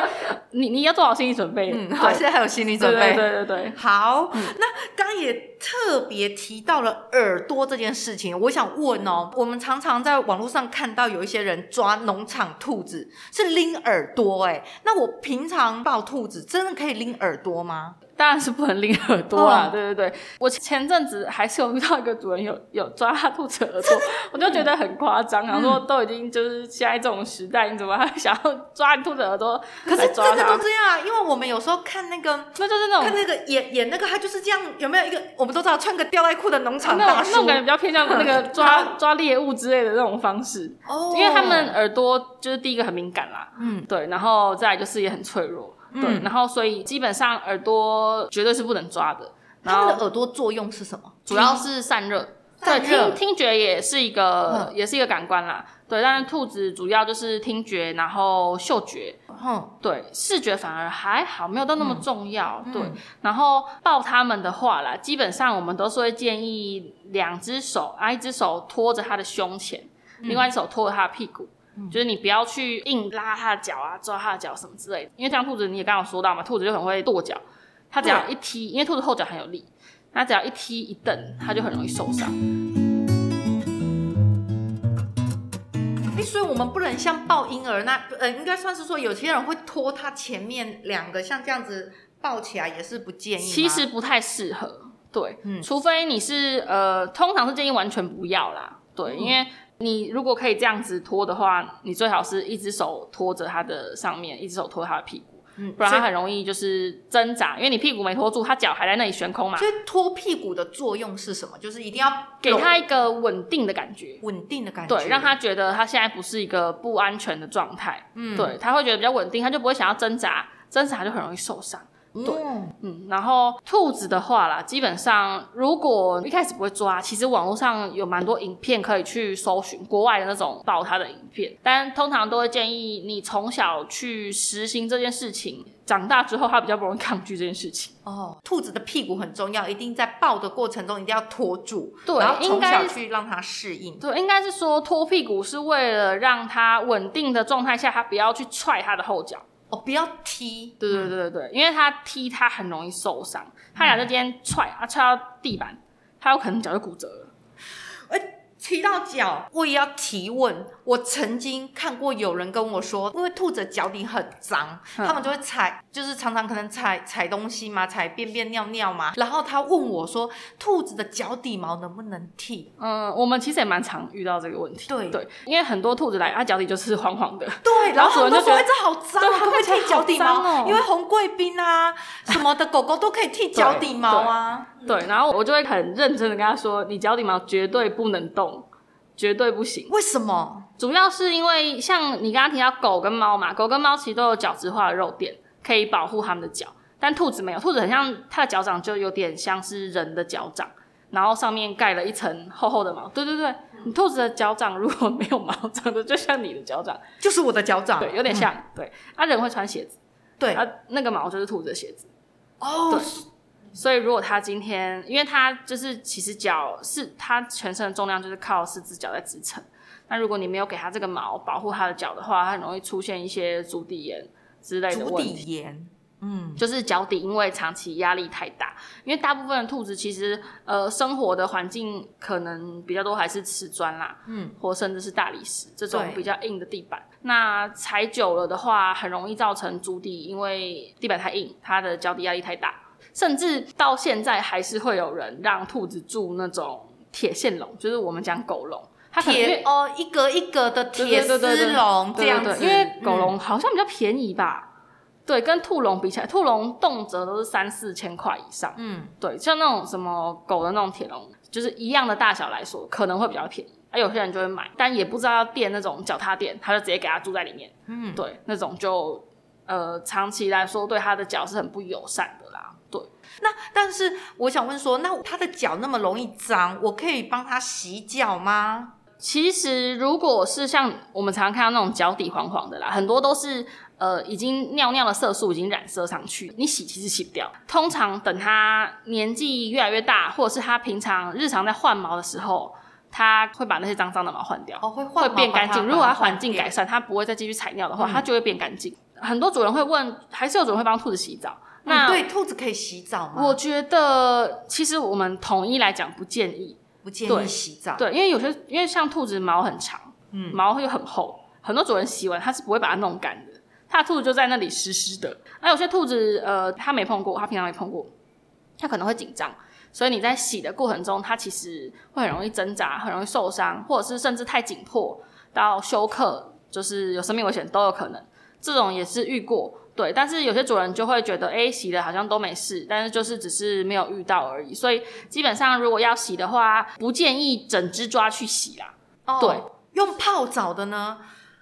你你要做好心理准备。嗯，好，现在还有心理准备。对对对对。好，嗯、那刚也特别提到了耳朵这件事情，我想问哦，我们常常在网络上看到有一些人抓农场兔子是拎耳朵，哎，那我平常抱兔子真的可以拎耳朵吗？当然是不能拎耳朵啦，哦、对对对，我前阵子还是有遇到一个主人有 有抓他兔子耳朵，我就觉得很夸张，然后说都已经就是现在这种时代，你怎么还 想要抓你兔子耳朵？可是真的都这样啊，因为我们有时候看那个，那就是那种看那个演演那个，他就是这样，有没有一个我们都知道穿个吊带裤的农场大叔，那种感觉比较偏向那个抓抓猎物之类的那种方式，哦，因为他们耳朵就是第一个很敏感啦，嗯，对，然后再来就是也很脆弱。对，嗯、然后所以基本上耳朵绝对是不能抓的。然后它们的耳朵作用是什么？主要是散热。对，听听觉也是一个，嗯、也是一个感官啦。对，但是兔子主要就是听觉，然后嗅觉。嗯，对，视觉反而还好，没有到那么重要。嗯、对，然后抱它们的话啦，基本上我们都是会建议两只手，啊，一只手托着它的胸前，嗯、另外一只手托着它的屁股。就是你不要去硬拉它的脚啊，抓它的脚什么之类的，因为这样兔子你也刚刚说到嘛，兔子就很会跺脚，它只要一踢，因为兔子后脚很有力，它只要一踢一蹬，它就很容易受伤。欸，所以我们不能像抱婴儿那，呃，应该算是说有些人会拖它前面两个，像这样子抱起来也是不建议。其实不太适合，对，嗯，除非你是呃，通常是建议完全不要啦，对，嗯，因为。你如果可以这样子拖的话，你最好是一只手拖着它的上面，一只手拖它的屁股，嗯，不然它很容易就是挣扎，因为你屁股没拖住，它脚还在那里悬空嘛。所以拖屁股的作用是什么？就是一定要给它一个稳定的感觉，稳定的感觉，对，让它觉得它现在不是一个不安全的状态，嗯，对，它会觉得比较稳定，它就不会想要挣扎，挣扎就很容易受伤。对，嗯，然后兔子的话啦，基本上如果一开始不会抓，其实网络上有蛮多影片可以去搜寻国外的那种抱它的影片，但通常都会建议你从小去实行这件事情，长大之后它比较不容易抗拒这件事情。哦，兔子的屁股很重要，一定在抱的过程中一定要拖住，对，然后从小去让它适应。对，应该是说拖屁股是为了让它稳定的状态下，它不要去踹它的后脚。哦，不要踢，对对对对对，因为他踢他很容易受伤，他俩在今天踹啊踹到地板，他有可能脚就骨折了。哎，提到脚，我也要提问。我曾经看过有人跟我说，因为兔子脚底很脏，嗯、他们就会踩，就是常常可能踩踩东西嘛，踩便便尿尿嘛。然后他问我说，兔子的脚底毛能不能剃？嗯，我们其实也蛮常遇到这个问题。对对，因为很多兔子来，它脚底就是黄黄的。对，然后很多人就说，哎，这好脏，对可不可以剃脚底毛？哦、因为红贵宾啊什么的狗狗都可以剃脚底毛啊。对，对，然后我就会很认真的跟他说，你脚底毛绝对不能动。绝对不行。为什么？主要是因为像你刚刚提到狗跟猫嘛，狗跟猫其实都有角质化的肉垫，可以保护它们的脚，但兔子没有。兔子很像它的脚掌就有点像是人的脚掌，然后上面盖了一层厚厚的毛。对对对，你兔子的脚掌如果没有毛，长得就像你的脚掌，就是我的脚掌，对，有点像。嗯、对，啊，人会穿鞋子，对，啊，那个毛就是兔子的鞋子。哦。对所以，如果他今天，因为他就是其实脚是他全身的重量就是靠四只脚在支撑。那如果你没有给他这个毛保护他的脚的话，他很容易出现一些足底炎之类的问题。足底炎，嗯，就是脚底因为长期压力太大。因为大部分的兔子其实呃生活的环境可能比较多还是瓷砖啦，嗯，或甚至是大理石这种比较硬的地板。那踩久了的话，很容易造成足底因为地板太硬，它的脚底压力太大。甚至到现在还是会有人让兔子住那种铁线笼，就是我们讲狗笼，它铁哦一格一格的铁丝笼这样子，因为狗笼好像比较便宜吧？嗯、对，跟兔笼比起来，兔笼动辄都是三四千块以上。嗯，对，像那种什么狗的那种铁笼，就是一样的大小来说，可能会比较便宜。啊有些人就会买，但也不知道要垫那种脚踏垫，他就直接给它住在里面。嗯，对，那种就呃长期来说对它的脚是很不友善。那但是我想问说，那他的脚那么容易脏，我可以帮他洗脚吗？其实如果是像我们常常看到那种脚底黄黄的啦，很多都是呃已经尿尿的色素已经染色上去，你洗其实洗不掉。通常等他年纪越来越大，或者是他平常日常在换毛的时候，它会把那些脏脏的毛换掉，哦，会换会变干净。如果他环境改善，它不会再继续踩尿的话，嗯、他就会变干净。很多主人会问，还是有主人会帮兔子洗澡。那、嗯、对兔子可以洗澡吗？我觉得其实我们统一来讲不建议，不建议洗澡。对，因为有些因为像兔子毛很长，嗯，毛又很厚，很多主人洗完它是不会把它弄干的，它的兔子就在那里湿湿的。那有些兔子呃，它没碰过，它平常没碰过，它可能会紧张，所以你在洗的过程中，它其实会很容易挣扎，很容易受伤，或者是甚至太紧迫到休克，就是有生命危险都有可能。这种也是遇过。对，但是有些主人就会觉得，哎，洗的好像都没事，但是就是只是没有遇到而已。所以基本上，如果要洗的话，不建议整只抓去洗啦。哦，对，用泡澡的呢？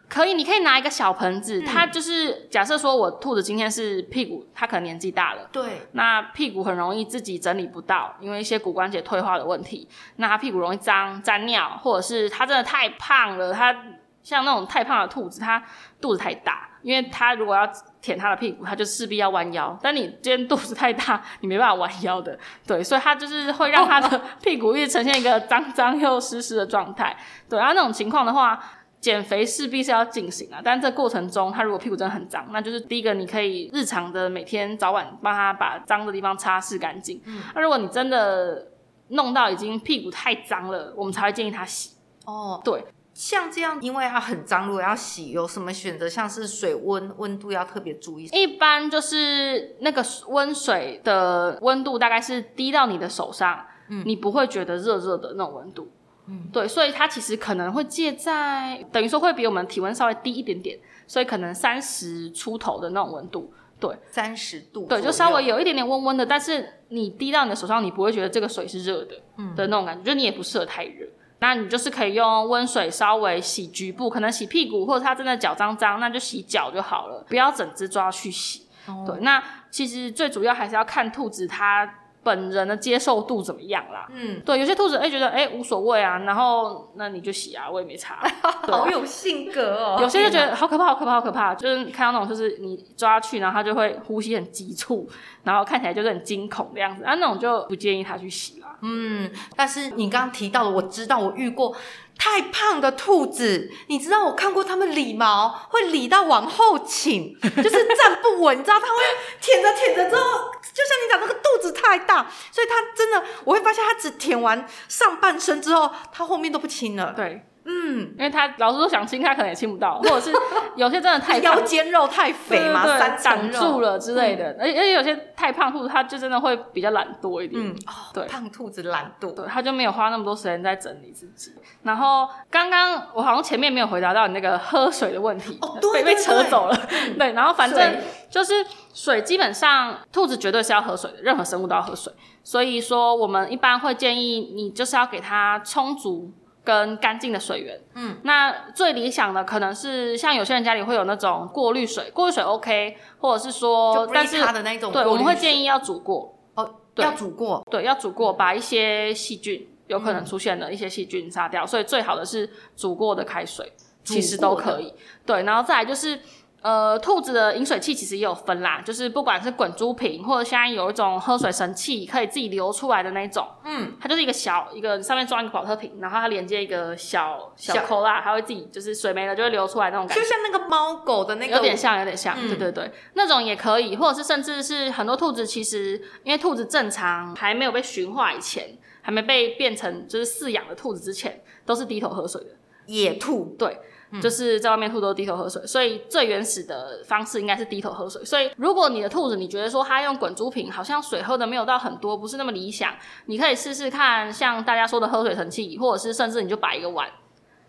可以，你可以拿一个小盆子，嗯、它就是假设说我兔子今天是屁股，它可能年纪大了，对，那屁股很容易自己整理不到，因为一些骨关节退化的问题，那它屁股容易脏、沾尿，或者是它真的太胖了，它像那种太胖的兔子，它肚子太大。因为它如果要舔他的屁股，他就势必要弯腰。但你今天肚子太大，你没办法弯腰的，对，所以他就是会让他的 屁股一直呈现一个脏脏又湿湿的状态。对，啊，那种情况的话，减肥势必是要进行啊。但这过程中，他如果屁股真的很脏，那就是第一个，你可以日常的每天早晚帮他把脏的地方擦拭干净。嗯，那如果你真的弄到已经屁股太脏了，我们才会建议他洗。哦，对。像这样，因为它很脏，如果要洗，有什么选择？像是水温温度要特别注意。一般就是那个温水的温度大概是滴到你的手上，嗯，你不会觉得热热的那种温度，嗯，对，所以它其实可能会介在，等于说会比我们体温稍微低一点点，所以可能三十出头的那种温度，对，三十度，对，就稍微有一点点温温的，但是你滴到你的手上，你不会觉得这个水是热的，嗯，的那种感觉，就你也不适合太热。那你就是可以用温水稍微洗局部，可能洗屁股，或者他真的脚脏脏，那就洗脚就好了，不要整只抓去洗。哦、对，那其实最主要还是要看兔子它本人的接受度怎么样啦？嗯，对，有些兔子哎、欸、觉得哎、欸、无所谓啊，然后那你就洗啊，我也没差。好有性格哦。有些就觉得好可怕，好可怕，好可怕，就是看到那种就是你抓去，然后它就会呼吸很急促，然后看起来就是很惊恐的样子，啊，那种就不建议它去洗啦。嗯，但是你刚刚提到的，我知道我遇过。太胖的兔子，你知道我看过他们理毛会理到往后倾，就是站不稳，你知道他会舔着舔着之后，就像你讲那个肚子太大，所以他真的我会发现他只舔完上半身之后，他后面都不亲了。对。嗯，因为他老实说想亲，他可能也亲不到，或者是有些真的太 腰间肉太肥嘛，对对对，三挡住了之类的。而且而且有些太胖兔子，它就真的会比较懒惰一点。嗯，哦，对，胖兔子懒惰，对，他就没有花那么多时间在整理自己。然后刚刚我好像前面没有回答到你那个喝水的问题，哦，对，被被扯走了。嗯、对，然后反正就是水，基本上兔子绝对是要喝水的，任何生物都要喝水。所以说，我们一般会建议你就是要给它充足。跟干净的水源，嗯，那最理想的可能是像有些人家里会有那种过滤水，过滤水 OK，或者是说，但是它的那种，对，我们会建议要煮过，哦，对。要煮过，对，要煮过，把一些细菌有可能出现的一些细菌杀掉，嗯，所以最好的是煮过的开水，其实都可以，对，然后再来就是。呃，兔子的饮水器其实也有分啦，就是不管是滚珠瓶，或者现在有一种喝水神器，可以自己流出来的那种，嗯，它就是一个小一个上面装一个保特瓶，然后它连接一个小小。口啦，它会自己就是水没了就会流出来那种感觉，就像那个猫狗的那个，有点像，有点像，嗯、对对对，那种也可以，或者是甚至是很多兔子其实因为兔子正常还没有被驯化以前，还没被变成就是饲养的兔子之前，都是低头喝水的。野兔，对。就是在外面兔都低头喝水，所以最原始的方式应该是低头喝水。所以如果你的兔子你觉得说它用滚珠瓶好像水喝的没有到很多，不是那么理想，你可以试试看像大家说的喝水神器，或者是甚至你就摆一个碗，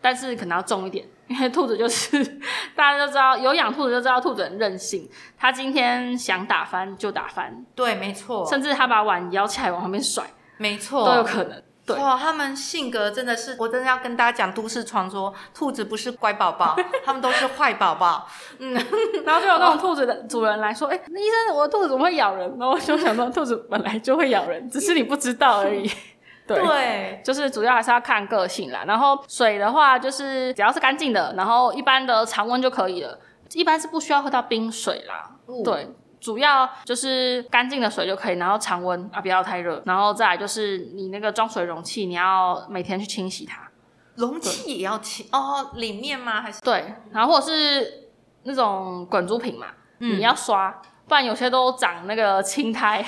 但是可能要重一点，因为兔子就是大家都知道有养兔子就知道兔子很任性，它今天想打翻就打翻，对，没错，甚至它把碗摇起来往旁边甩，没错，都有可能。哇，他们性格真的是，我真的要跟大家讲都市传说，兔子不是乖宝宝，他们都是坏宝宝。嗯，然后就有那种兔子的主人来说，哎、欸，那医生，我的兔子怎么会咬人？然后我就想说，兔子本来就会咬人，只是你不知道而已。对，对，就是主要还是要看个性啦。然后水的话，就是只要是干净的，然后一般的常温就可以了，一般是不需要喝到冰水啦。嗯、对。主要就是干净的水就可以，然后常温啊，不要太热，然后再来就是你那个装水容器，你要每天去清洗它。容器也要清哦，里面吗？还是对，然后或者是那种滚珠瓶嘛，嗯，你要刷，不然有些都长那个青苔。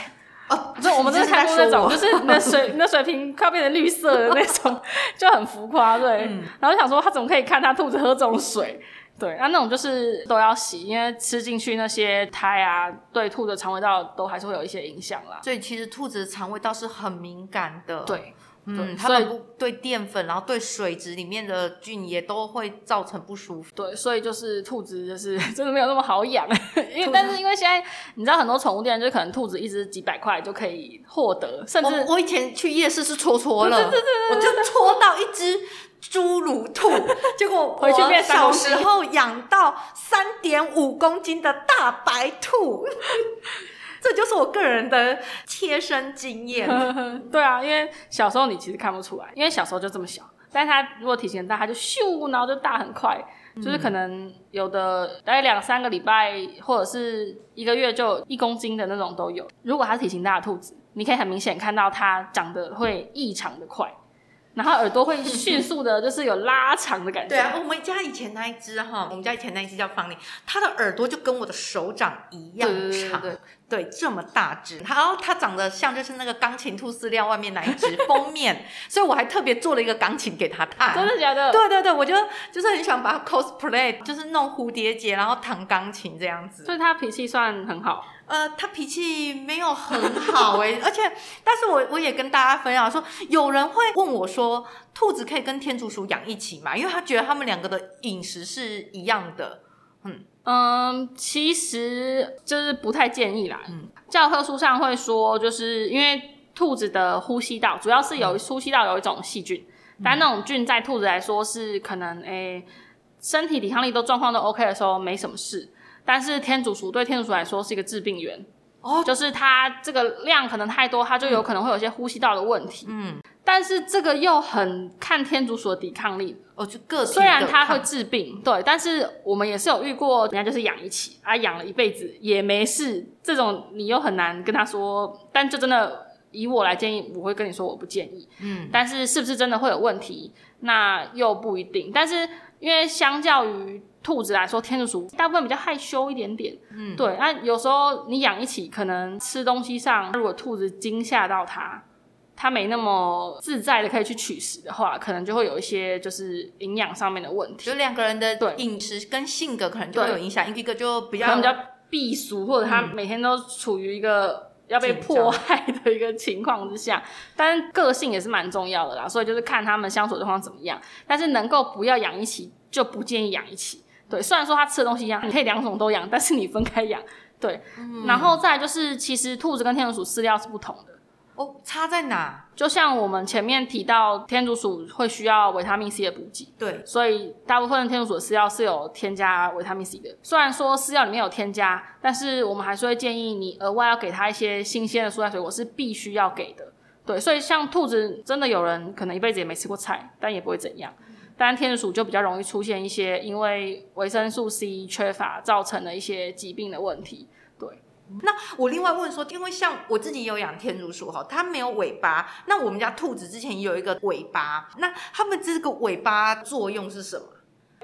哦，就我们真的看过那种，就是那水 那水瓶快要变成绿色的那种，就很浮夸，对。嗯，然后想说他怎么可以看他兔子喝这种水？对，那那种就是都要洗，因为吃进去那些苔啊，对兔子的肠胃道都还是会有一些影响啦。所以其实兔子的肠胃道是很敏感的。对，嗯，它们对淀粉，然后对水质里面的菌也都会造成不舒服。对，所以就是兔子就是 真的没有那么好养，因为但是因为现在你知道很多宠物店就可能兔子一只几百块就可以获得，甚至我，我以前去夜市是戳戳乐，我就戳到一只。侏儒兔，结果我小时候养到三点五公斤的大白兔，这就是我个人的切身经验。对啊，因为小时候你其实看不出来，因为小时候就这么小，但是它如果体型大，它就咻，然后就大很快，嗯、就是可能有的大概两三个礼拜或者是一个月就一公斤的那种都有。如果它是体型大的兔子，你可以很明显看到它长得会异常的快。然后耳朵会迅速的，就是有拉长的感觉。对啊，我们家以前那一只哈，我们家以前那一只叫方玲，它的耳朵就跟我的手掌一样长，对，对，对，对，这么大只。然后它长得像就是那个钢琴兔饲料外面那一只 封面，所以我还特别做了一个钢琴给它看。真的假的？对对对，我就就是很喜欢把它 cosplay，就是弄蝴蝶结，然后弹钢琴这样子。所以它脾气算很好。呃，他脾气没有很好哎，而且，但是我我也跟大家分享说，有人会问我说，兔子可以跟天竺鼠养一起吗？因为他觉得他们两个的饮食是一样的。嗯嗯，其实就是不太建议啦。嗯，教科书上会说，就是因为兔子的呼吸道主要是有呼吸道有一种细菌，嗯、但那种菌在兔子来说是可能诶、欸，身体抵抗力都状况都 OK 的时候没什么事。但是天竺鼠对天竺鼠来说是一个致病源哦，就是它这个量可能太多，它就有可能会有一些呼吸道的问题。嗯，但是这个又很看天竺鼠的抵抗力哦，就个体。虽然它会治病，对，但是我们也是有遇过，人家就是养一起啊，养了一辈子也没事，这种你又很难跟他说，但就真的以我来建议，我会跟你说我不建议。嗯，但是是不是真的会有问题，那又不一定。但是因为相较于兔子来说，天竺鼠大部分比较害羞一点点。嗯，对。那有时候你养一起，可能吃东西上，如果兔子惊吓到它，它没那么自在的可以去取食的话，可能就会有一些就是营养上面的问题。就两个人的饮食跟性格可能就会有影响，一个就比较比较避俗，或者他每天都处于一个。要被迫害的一个情况之下，但个性也是蛮重要的啦，所以就是看他们相处的状况怎么样。但是能够不要养一起，就不建议养一起。对，虽然说它吃的东西一样，你可以两种都养，但是你分开养。对，嗯、然后再来就是，其实兔子跟天竺鼠饲料是不同的。哦，差在哪？就像我们前面提到，天竺鼠会需要维他命 C 的补给，对，所以大部分天竺鼠的饲料是有添加维他命 C 的。虽然说饲料里面有添加，但是我们还是会建议你额外要给它一些新鲜的蔬菜水果，是必须要给的。对，所以像兔子，真的有人可能一辈子也没吃过菜，但也不会怎样。但天竺鼠就比较容易出现一些因为维生素 C 缺乏造成的一些疾病的问题。对那我另外问说，因为像我自己有养天竺鼠哈，它没有尾巴。那我们家兔子之前也有一个尾巴，那它们这个尾巴作用是什么？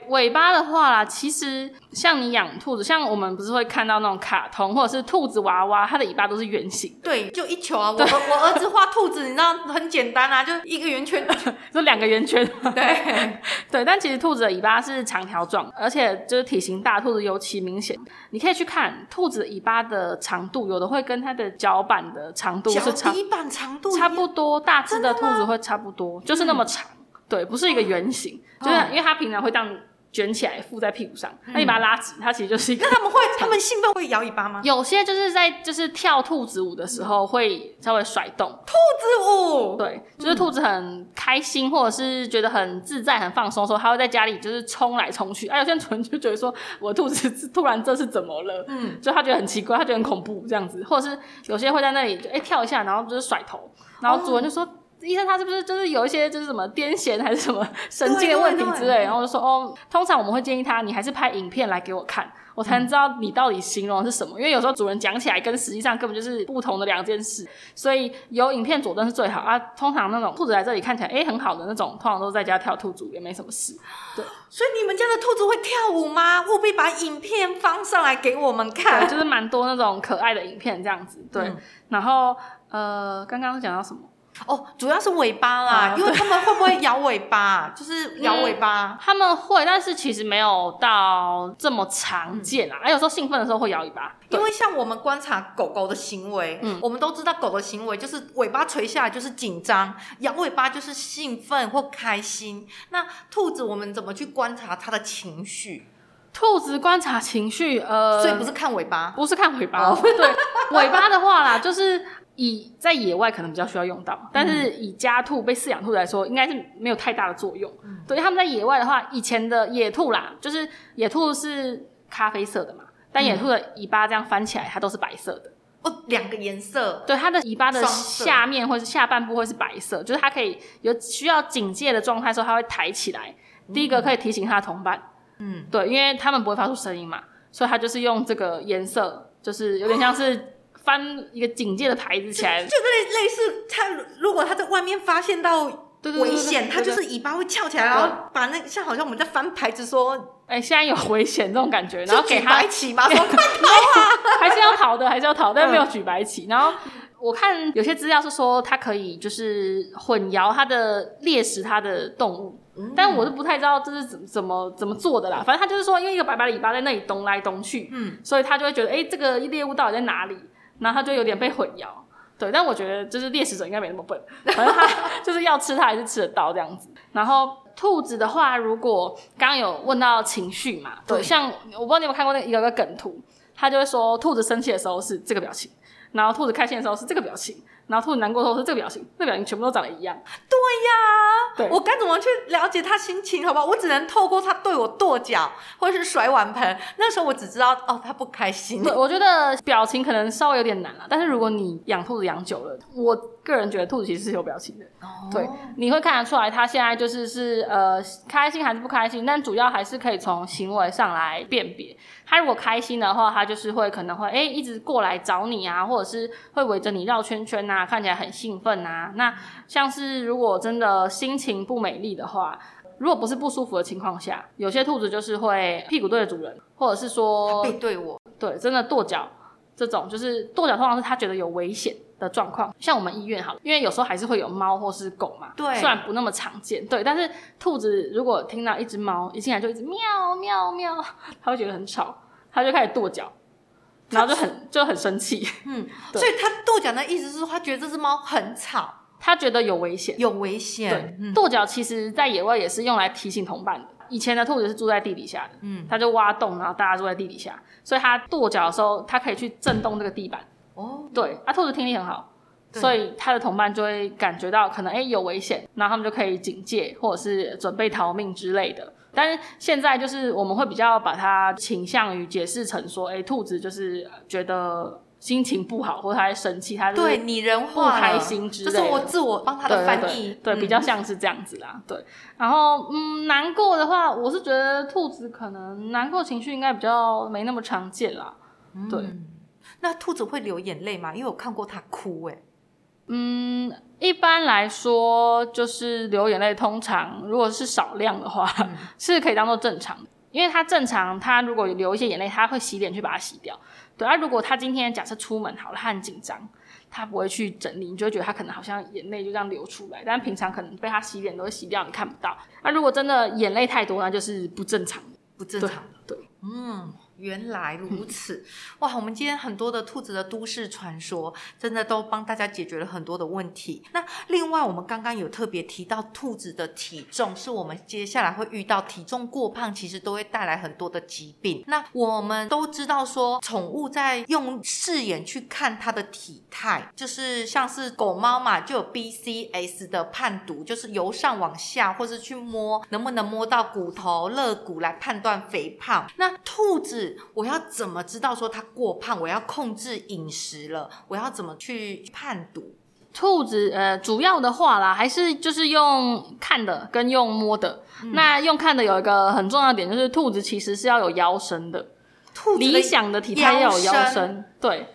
尾巴的话啦，其实像你养兔子，像我们不是会看到那种卡通或者是兔子娃娃，它的尾巴都是圆形，对，就一球啊。我我儿子画兔子，你知道很简单啊，就一个圆圈，就两个圆圈。对对，但其实兔子的尾巴是长条状，而且就是体型大，兔子尤其明显。你可以去看兔子尾巴的长度，有的会跟它的脚板的长度是长，脚底板长度差不多，大只的兔子会差不多，就是那么长。嗯、对，不是一个圆形，嗯、就是因为它平常会这样。卷起来附在屁股上，那你把它拉直，它其实就是一个。那他们会，他们兴奋会摇尾巴吗？有些就是在就是跳兔子舞的时候会稍微甩动。兔子舞，对，就是兔子很开心或者是觉得很自在、很放松的时候，它会在家里就是冲来冲去。哎，有些人就觉得说，我兔子 突然这是怎么了？嗯，就他觉得很奇怪，他觉得很恐怖这样子，或者是有些会在那里就哎跳一下，然后就是甩头，然后主人就说。医生他是不是就是有一些就是什么癫痫还是什么 神经的问题之类？然后就说哦，通常我们会建议他，你还是拍影片来给我看，我才能知道你到底形容的是什么。因为有时候主人讲起来跟实际上根本就是不同的两件事，所以有影片佐证是最好啊。通常那种兔子来这里看起来哎很好的那种，通常都在家跳兔子也没什么事。对，所以你们家的兔子会跳舞吗？务必把影片放上来给我们看。对，就是蛮多那种可爱的影片这样子。对，嗯、然后呃，刚刚是讲到什么？哦，主要是尾巴啦，啊、因为他们会不会摇尾巴？就是摇尾巴、嗯，他们会，但是其实没有到这么常见啊。还、嗯、有时候兴奋的时候会摇尾巴，因为像我们观察狗狗的行为，嗯，我们都知道狗的行为就是尾巴垂下来就是紧张，摇尾巴就是兴奋或开心。那兔子我们怎么去观察它的情绪？兔子观察情绪，呃，所以不是看尾巴，不是看尾巴，哦、对，尾巴的话啦，就是。以在野外可能比较需要用到，但是以家兔被饲养兔来说，应该是没有太大的作用。嗯，对，他们在野外的话，以前的野兔啦，就是野兔是咖啡色的嘛，但野兔的尾巴这样翻起来，它都是白色的。哦，两个颜色。对，它的尾巴的下面或是下半部会是白色，就是它可以有需要警戒的状态时候，它会抬起来。第一个可以提醒它的同伴。嗯，对，因为它们不会发出声音嘛，所以它就是用这个颜色，就是有点像是。翻一个警戒的牌子起来，就类类似他如果他在外面发现到危险，他就是尾巴会翘起来，然后把那像好像我们在翻牌子说，哎、欸，现在有危险这种感觉，然后给他举白旗嘛，说快逃啊，还是要逃的，还是要逃，但是没有举白旗。然后我看有些资料是说，它可以就是混淆它的猎食它的动物，但我是不太知道这是怎么怎么怎么做的啦。反正他就是说，因为一个白白的尾巴在那里动来动去，嗯，所以他就会觉得，哎、欸，这个猎物到底在哪里？然后他就有点被混淆，对，但我觉得就是猎食者应该没那么笨，反正他 就是要吃，他还是吃得到这样子。然后兔子的话，如果刚刚有问到情绪嘛，对，像我不知道你有没有看过那个有一个梗图，他就会说兔子生气的时候是这个表情，然后兔子开心的时候是这个表情。然后兔子难过的时候是这个表情，这个表情全部都长得一样。对呀，对，我该怎么去了解他心情？好不好？我只能透过他对我跺脚或者是甩碗盆，那时候我只知道哦，他不开心。对，我觉得表情可能稍微有点难了，但是如果你养兔子养久了，我个人觉得兔子其实是有表情的。哦，对，你会看得出来它现在就是是呃开心还是不开心，但主要还是可以从行为上来辨别。它如果开心的话，它就是会可能会哎一直过来找你啊。啊，或者是会围着你绕圈圈啊，看起来很兴奋啊。那像是如果真的心情不美丽的话，如果不是不舒服的情况下，有些兔子就是会屁股对着主人，或者是说背对我，对，真的跺脚。这种就是跺脚，通常是他觉得有危险的状况。像我们医院好了，因为有时候还是会有猫或是狗嘛，对，虽然不那么常见，对，但是兔子如果听到一只猫一进来就一直喵喵喵，它会觉得很吵，它就开始跺脚，然后就很就很生气，嗯，对所以它跺脚的意思是说，他觉得这只猫很吵，它觉得有危险，有危险。对，嗯、跺脚其实在野外也是用来提醒同伴的。以前的兔子是住在地底下的，嗯，它就挖洞，然后大家住在地底下，所以它跺脚的时候，它可以去震动这个地板。哦，对，啊，兔子听力很好，所以它的同伴就会感觉到可能哎、欸、有危险，然后他们就可以警戒或者是准备逃命之类的。但是现在就是我们会比较把它倾向于解释成说，哎、欸，兔子就是觉得。心情不好，或者他在生气，他对拟人化，不开心之类的。这是我自我帮他的翻译，对，比较像是这样子啦。对，然后嗯，难过的话，我是觉得兔子可能难过情绪应该比较没那么常见啦。对，嗯、那兔子会流眼泪吗？因为我看过它哭、欸，诶嗯，一般来说就是流眼泪，通常如果是少量的话，嗯、是可以当做正常的，因为它正常，它如果流一些眼泪，它会洗脸去把它洗掉。对啊，如果它今天假设出门好了，他很紧张，他不会去整理，你就会觉得他可能好像眼泪就这样流出来。但平常可能被他洗脸都会洗掉，你看不到。那如果真的眼泪太多，那就是不正常的，不正常的。对，对嗯。原来如此，哇！我们今天很多的兔子的都市传说，真的都帮大家解决了很多的问题。那另外，我们刚刚有特别提到兔子的体重，是我们接下来会遇到体重过胖，其实都会带来很多的疾病。那我们都知道说，宠物在用视眼去看它的体态，就是像是狗猫嘛，就有 BCS 的判读，就是由上往下，或是去摸能不能摸到骨头、肋骨来判断肥胖。那兔子。我要怎么知道说它过胖？我要控制饮食了，我要怎么去判读？兔子呃，主要的话啦，还是就是用看的跟用摸的。嗯、那用看的有一个很重要的点，就是兔子其实是要有腰身的，兔子的理想的体态要有腰身，对。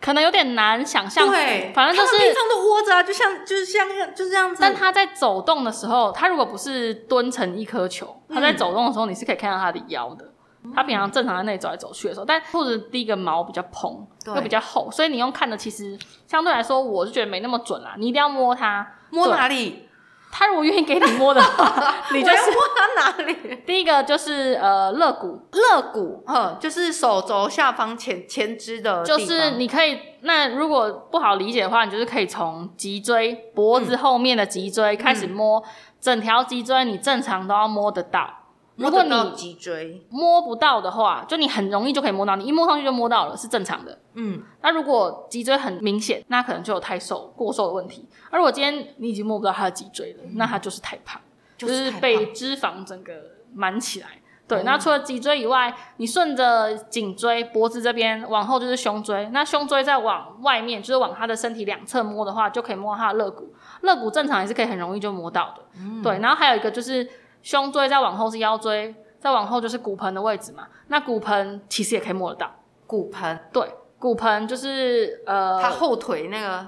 可能有点难想象，对，反正就是平常都窝着啊，就像就是像就是这样子。但它在走动的时候，它如果不是蹲成一颗球，它在走动的时候，你是可以看到它的腰的。它平常正常在那里走来走去的时候，但兔子第一个毛比较蓬，又比较厚，所以你用看的其实相对来说，我是觉得没那么准啦。你一定要摸它，摸哪里？它如果愿意给你摸的话，你就是摸它哪里？第一个就是呃肋骨，肋骨，嗯，就是手肘下方前前肢的，就是你可以。那如果不好理解的话，你就是可以从脊椎脖子后面的脊椎开始摸，嗯、整条脊椎你正常都要摸得到。如果你脊椎摸不到的话，就你很容易就可以摸到，你一摸上去就摸到了，是正常的。嗯，那如果脊椎很明显，那可能就有太瘦、过瘦的问题。而如果今天你已经摸不到他的脊椎了，嗯、那他就是太胖，就是被脂肪整个满起来。对，那除了脊椎以外，你顺着颈椎、脖子这边往后就是胸椎，那胸椎再往外面，就是往他的身体两侧摸的话，就可以摸到他的肋骨。肋骨正常也是可以很容易就摸到的。嗯，对，然后还有一个就是。胸椎再往后是腰椎，再往后就是骨盆的位置嘛。那骨盆其实也可以摸得到。骨盆，对，骨盆就是呃，它后腿那个，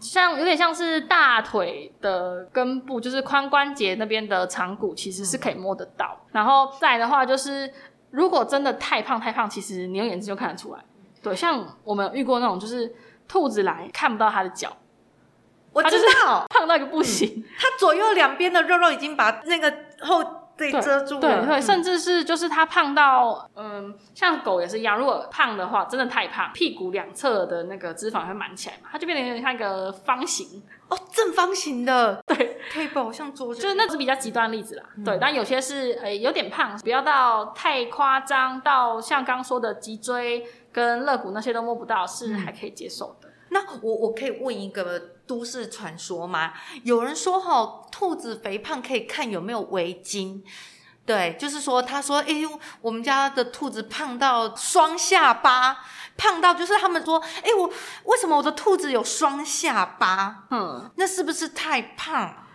像有点像是大腿的根部，就是髋关节那边的长骨，其实是可以摸得到。嗯、然后再来的话，就是如果真的太胖太胖，其实你用眼睛就看得出来。对，像我们遇过那种，就是兔子来看不到它的脚。我知道，胖到一个不行，它左右两边的肉肉已经把那个后对遮住了。对对，甚至是就是它胖到，嗯，像狗也是一样，如果胖的话，真的太胖，屁股两侧的那个脂肪会满起来嘛，它就变得有点像一个方形。哦，正方形的，对，table 像桌子，就是那是比较极端例子啦。对，但有些是诶有点胖，不要到太夸张，到像刚说的脊椎跟肋骨那些都摸不到，是还可以接受的。那我我可以问一个都市传说吗？有人说哈，兔子肥胖可以看有没有围巾。对，就是说，他说，哎呦，我们家的兔子胖到双下巴，胖到就是他们说，哎，我为什么我的兔子有双下巴？嗯，那是不是太胖？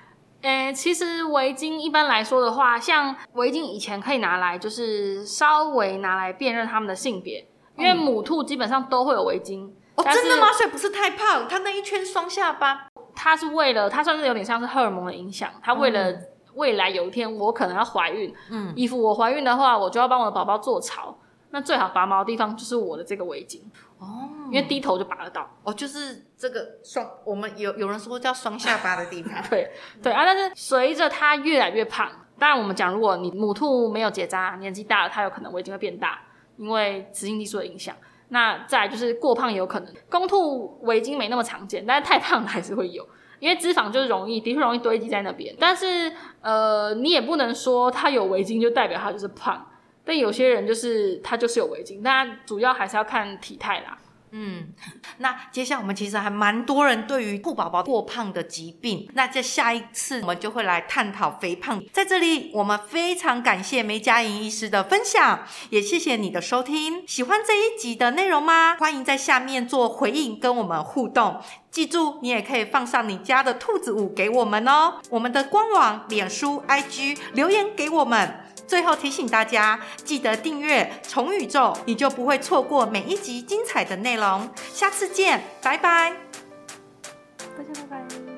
诶，其实围巾一般来说的话，像围巾以前可以拿来，就是稍微拿来辨认它们的性别，因为母兔基本上都会有围巾。哦，真的吗？所以不是太胖，他那一圈双下巴，他是为了，他算是有点像是荷尔蒙的影响，他为了未来有一天我可能要怀孕，嗯，衣服我怀孕的话，我就要帮我的宝宝做巢，那最好拔毛的地方就是我的这个围巾哦，因为低头就拔得到。哦，就是这个双，我们有有人说叫双下巴的地方，对对啊，但是随着他越来越胖，当然我们讲，如果你母兔没有结扎，年纪大了，它有可能围巾会变大，因为雌性激素的影响。那再就是过胖也有可能，公兔围巾没那么常见，但是太胖还是会有，因为脂肪就是容易，的确容易堆积在那边。但是呃，你也不能说它有围巾就代表它就是胖，但有些人就是他就是有围巾，但主要还是要看体态啦。嗯，那接下来我们其实还蛮多人对于兔宝宝过胖的疾病，那这下一次我们就会来探讨肥胖。在这里，我们非常感谢梅佳莹医师的分享，也谢谢你的收听。喜欢这一集的内容吗？欢迎在下面做回应，跟我们互动。记住，你也可以放上你家的兔子舞给我们哦。我们的官网、脸书、IG 留言给我们。最后提醒大家，记得订阅虫宇宙，你就不会错过每一集精彩的内容。下次见，拜拜。大家拜拜。